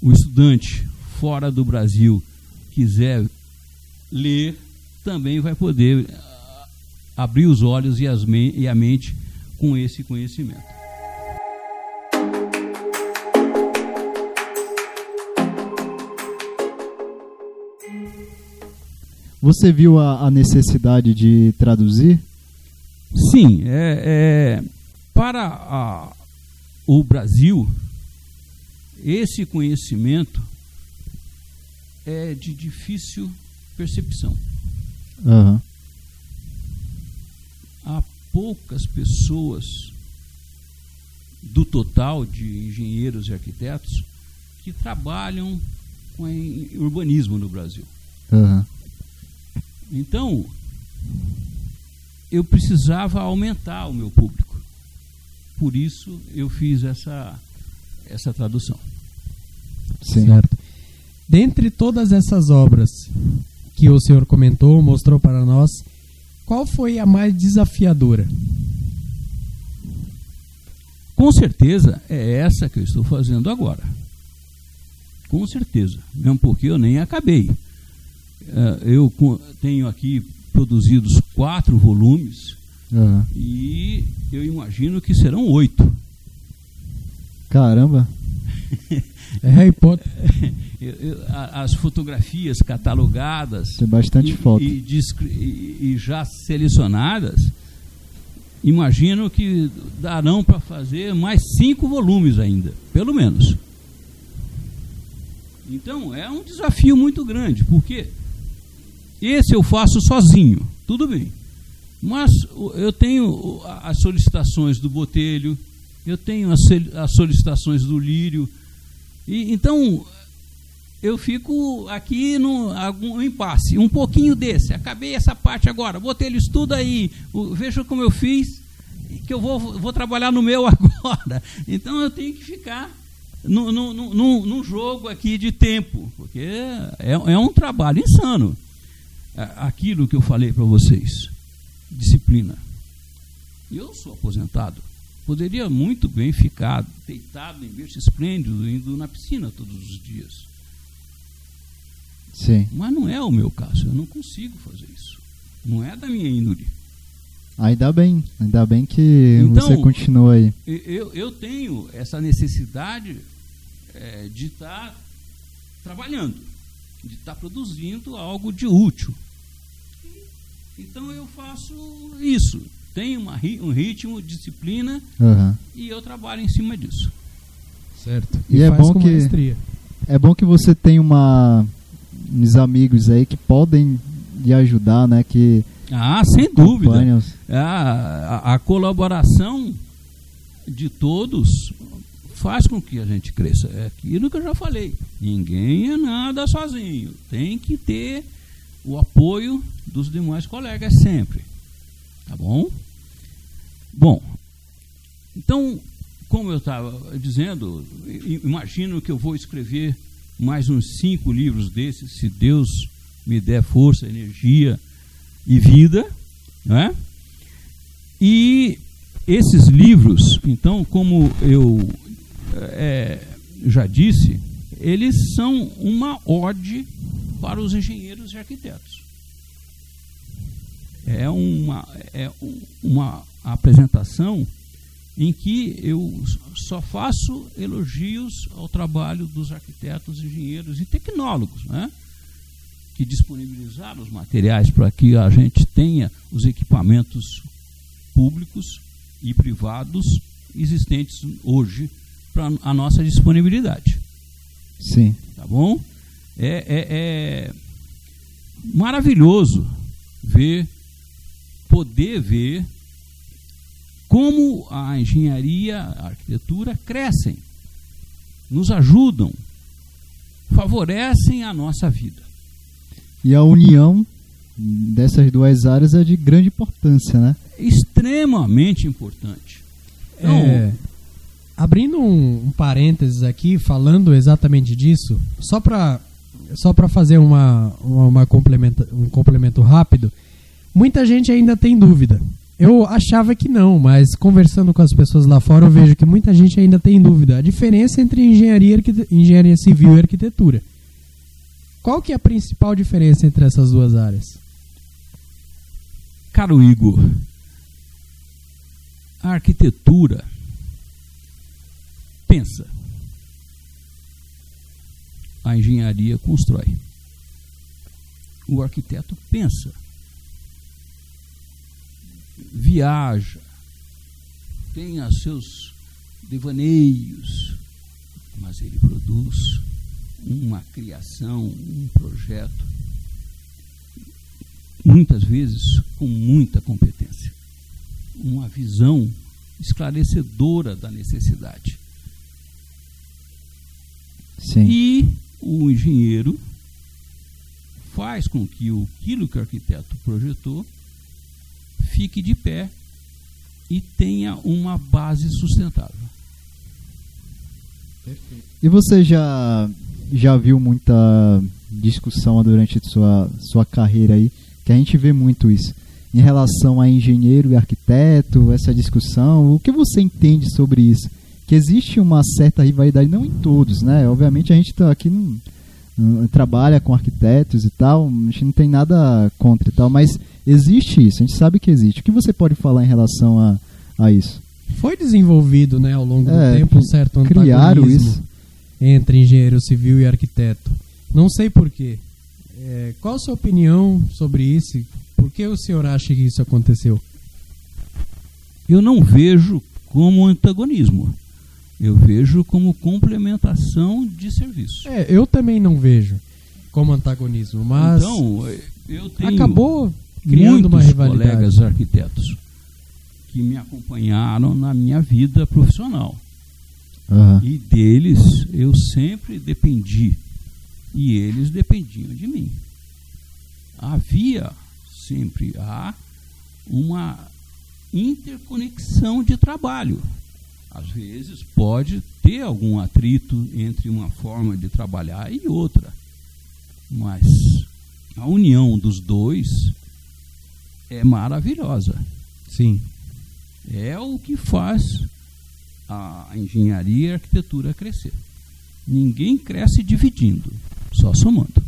o estudante fora do Brasil quiser ler, também vai poder ah, abrir os olhos e, as e a mente com esse conhecimento. Você viu a, a necessidade de traduzir? Sim, é, é, para a- o Brasil, esse conhecimento é de difícil percepção. Aham. há poucas pessoas do total de engenheiros e arquitetos que trabalham com urbanismo no Brasil. Uhum. Então, eu precisava aumentar o meu público. Por isso eu fiz essa, essa tradução. Sim. Certo. Dentre todas essas obras que o senhor comentou, mostrou para nós, qual foi a mais desafiadora? Com certeza é essa que eu estou fazendo agora. Com certeza. Mesmo porque eu nem acabei. É, eu tenho aqui produzidos quatro volumes uhum. e eu imagino que serão oito. Caramba! <laughs> é Harry Potter. <laughs> As fotografias catalogadas Tem bastante e, foto. E, e, já selecionadas, imagino que darão para fazer mais cinco volumes ainda, pelo menos. Então é um desafio muito grande, porque esse eu faço sozinho, tudo bem. Mas eu tenho as solicitações do Botelho, eu tenho as solicitações do Lírio, e então eu fico aqui no algum impasse, um pouquinho desse. Acabei essa parte agora, Botelho, estuda aí, veja como eu fiz, que eu vou, vou trabalhar no meu <laughs> agora. Então eu tenho que ficar num, num, jogo aqui de tempo, porque é, é um trabalho insano. Aquilo que eu falei para vocês, disciplina. Eu sou aposentado. Poderia muito bem ficar deitado em berço esplêndido, indo na piscina todos os dias. Sim. Mas não é o meu caso. Eu não consigo fazer isso. Não é da minha índole. Ainda bem, ainda bem que então, você continua aí. Eu, eu tenho essa necessidade é, de estar tá trabalhando, de estar tá produzindo algo de útil. Então eu faço isso. Tenho uma, um ritmo, disciplina uhum. e eu trabalho em cima disso. Certo. E, e é bom que maestria. é bom que você tem uma uns amigos aí que podem lhe ajudar, né? Que ah, sem dúvida. A, a, a, colaboração de todos faz com que a gente cresça. É aquilo que eu já falei. Ninguém é nada sozinho. Tem que ter o apoio dos demais colegas sempre. Tá bom? Bom, então, como eu estava dizendo, imagino que eu vou escrever mais uns cinco livros desses, se Deus me der força, energia e vida, né? E esses livros, então, como eu é, já disse, eles são uma ode para os engenheiros e arquitetos. É uma, é uma apresentação em que eu só faço elogios ao trabalho dos arquitetos, engenheiros e tecnólogos, né? que disponibilizaram os materiais para que a gente tenha os equipamentos públicos e privados existentes hoje para a nossa disponibilidade. Sim. Tá bom? É, é, é maravilhoso ver, poder ver como a engenharia, a arquitetura crescem, nos ajudam, favorecem a nossa vida. E a união dessas duas áreas é de grande importância, né? Extremamente importante. Então, é, abrindo um, um, parênteses aqui, falando exatamente disso, só para só para fazer uma, uma, uma complementa, um complemento rápido, muita gente ainda tem dúvida. Eu achava que não, mas conversando com as pessoas lá fora, eu vejo que muita gente ainda tem dúvida. A diferença entre engenharia, engenharia civil e arquitetura. Qual que é a principal diferença entre essas duas áreas? Caro Igor, a arquitetura pensa, a engenharia constrói. O arquiteto pensa, viaja, tem os seus devaneios, mas ele produz uma criação, um projeto, muitas vezes com muita competência, uma visão esclarecedora da necessidade. Sim. E o engenheiro faz com que aquilo que o arquiteto projetou fique de pé e tenha uma base sustentável. E você já já viu muita discussão durante sua sua carreira aí, que a gente vê muito isso em relação a engenheiro e arquiteto, essa discussão. O que você entende sobre isso? Que existe uma certa rivalidade, não em todos, né? Obviamente a gente tá aqui não, trabalha com arquitetos e tal, a gente não tem nada contra e tal, mas existe isso, a gente sabe que existe. O que você pode falar em relação a, a isso? Foi desenvolvido, né, ao longo É, do tempo um certo antagonismo isso. entre engenheiro civil e arquiteto. Não sei porquê. É, qual a sua opinião sobre isso? Por que o senhor acha que isso aconteceu? Eu não vejo como antagonismo. Eu vejo como complementação de serviço. É, eu também não vejo como antagonismo, mas então, eu tenho acabou criando uma rivalidade. colegas arquitetos que me acompanharam na minha vida profissional. Aham. E deles eu sempre dependi. E eles dependiam de mim. Havia sempre há uma interconexão de trabalho. Às vezes pode ter algum atrito entre uma forma de trabalhar e outra. Mas a união dos dois é maravilhosa. Sim. É o que faz a engenharia e a arquitetura crescer. Ninguém cresce dividindo, só somando.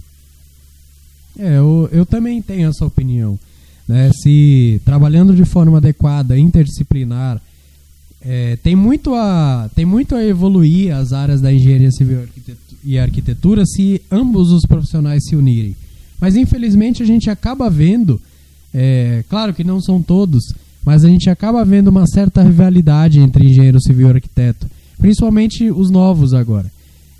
É, eu, eu também tenho essa opinião. Né? Se trabalhando de forma adequada, interdisciplinar, é, tem, muito a, tem muito a evoluir as áreas da engenharia civil e arquitetu- arquitetura se ambos os profissionais se unirem. Mas infelizmente a gente acaba vendo, é, claro que não são todos, mas a gente acaba vendo uma certa rivalidade entre engenheiro civil e arquiteto, principalmente os novos agora.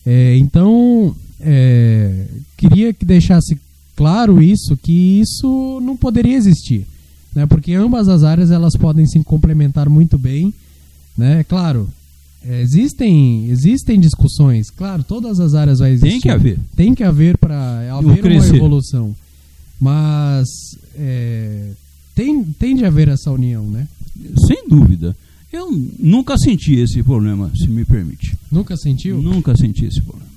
É, então, é, queria que deixasse claro isso, que isso não poderia existir, né? Porque ambas as áreas elas podem se complementar muito bem, né? Claro, é, existem existem discussões, claro, todas as áreas vai existir. Tem que haver. Tem que haver para haver uma evolução, mas é, tem tem de haver essa união, né? Sem dúvida. Eu nunca senti esse problema, se me permite. Nunca sentiu? Nunca senti esse problema.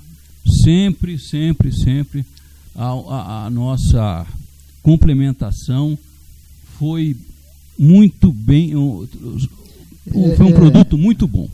Sempre, sempre, sempre a, a- a nossa complementação foi muito bem. Um- Foi um É, é. produto muito bom.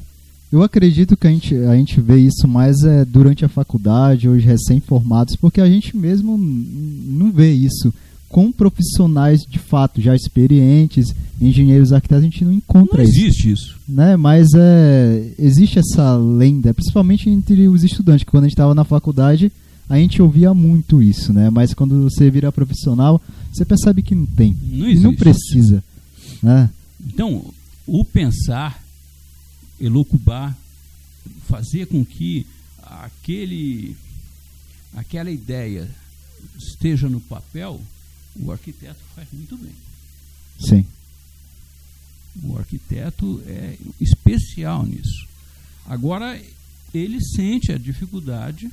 Eu acredito que a gente, a gente vê isso mais é, durante a faculdade, hoje recém-formados, porque a gente mesmo não vê isso. Com profissionais de fato já experientes, engenheiros, arquitetos, a gente não encontra Não isso. existe isso. Né? Mas é, existe essa lenda, principalmente entre os estudantes, que quando a gente estava na faculdade, a gente ouvia muito isso, né? Mas quando você vira profissional, você percebe que não tem. Não e não existe. precisa. Né? Então, o pensar, elucubar, fazer com que aquele, aquela ideia esteja no papel, o arquiteto faz muito bem. Sim. O arquiteto é especial nisso. Agora, ele sente a dificuldade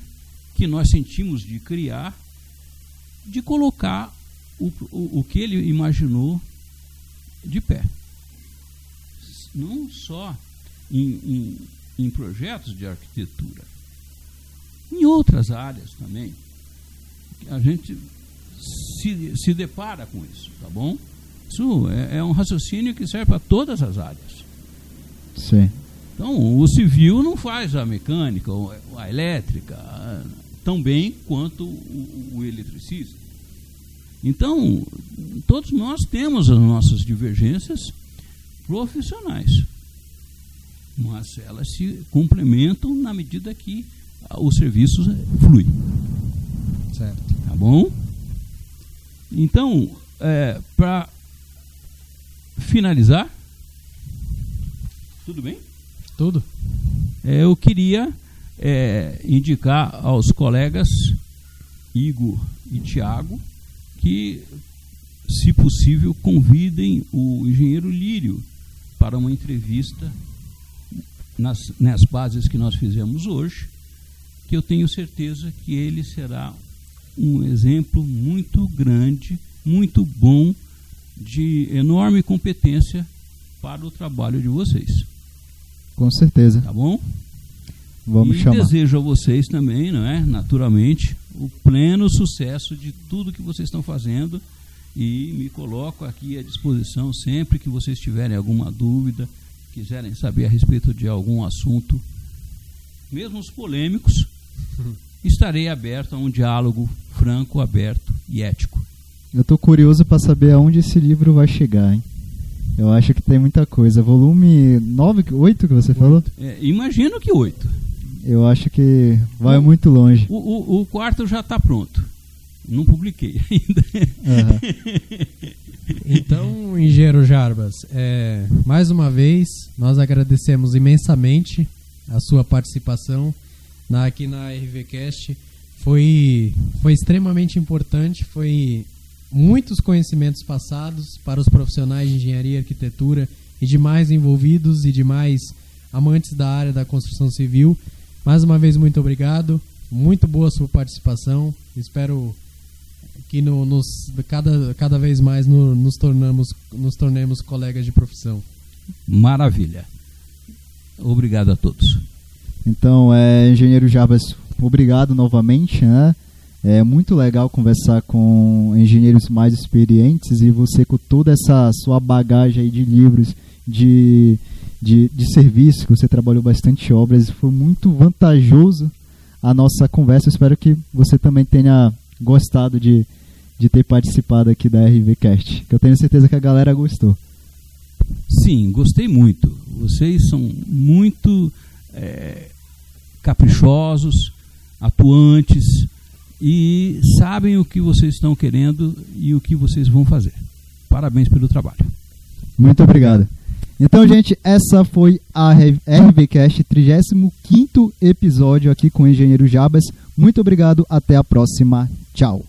que nós sentimos de criar, de colocar o, o, o que ele imaginou de pé. Não só em, em, em projetos de arquitetura, em outras áreas também. A gente se, se depara com isso, tá bom? Isso é, é um raciocínio que serve para todas as áreas. Sim. Então, o civil não faz a mecânica, ou a elétrica, tão bem quanto o, o eletricista. Então, todos nós temos as nossas divergências profissionais, mas elas se complementam na medida que o serviço flui. Certo. Tá bom? Então, é, para finalizar, tudo bem? Tudo? É, eu queria é, indicar aos colegas Igor e Tiago que, se possível, convidem o engenheiro Lírio para uma entrevista nas, nas bases que nós fizemos hoje, que eu tenho certeza que ele será um exemplo muito grande, muito bom, de enorme competência para o trabalho de vocês. Com certeza. Tá bom? Vamos e chamar. desejo a vocês também, não é? Naturalmente, o pleno sucesso de tudo que vocês estão fazendo e me coloco aqui à disposição sempre que vocês tiverem alguma dúvida, quiserem saber a respeito de algum assunto, mesmo os polêmicos, estarei aberto a um diálogo franco, aberto e ético. Eu tô curioso para saber aonde esse livro vai chegar, hein? Eu acho que tem muita coisa. Volume 9, 8 que você falou? É, imagino que oito. Eu acho que vai muito longe. O, o, o quarto já está pronto. Não publiquei <laughs> ainda. Aham. Então, engenheiro Jarbas, é, mais uma vez, nós agradecemos imensamente a sua participação na, aqui na RVCast. Foi, foi extremamente importante, foi muitos conhecimentos passados para os profissionais de engenharia e arquitetura e demais envolvidos e demais amantes da área da construção civil. Mais uma vez, muito obrigado. Muito boa a sua participação. Espero que no, nos, cada, cada vez mais no- nos, tornamos, nos tornemos colegas de profissão. Maravilha. Obrigado a todos. Então, é, engenheiro Jarbas, obrigado novamente, né? É muito legal conversar com engenheiros mais experientes e você com toda essa sua bagagem aí de livros, de, de, de serviço, que você trabalhou bastante obras, foi muito vantajoso a nossa conversa. Eu espero que você também tenha gostado de, de ter participado aqui da RVCast, que eu tenho certeza que a galera gostou. Sim, gostei muito. Vocês são muito é, caprichosos, atuantes e sabem o que vocês estão querendo e o que vocês vão fazer. Parabéns pelo trabalho. Muito obrigado. Então, gente, essa foi a RVCast 35 episódio aqui com o Engenheiro Jabas. Muito obrigado, até a próxima. Tchau.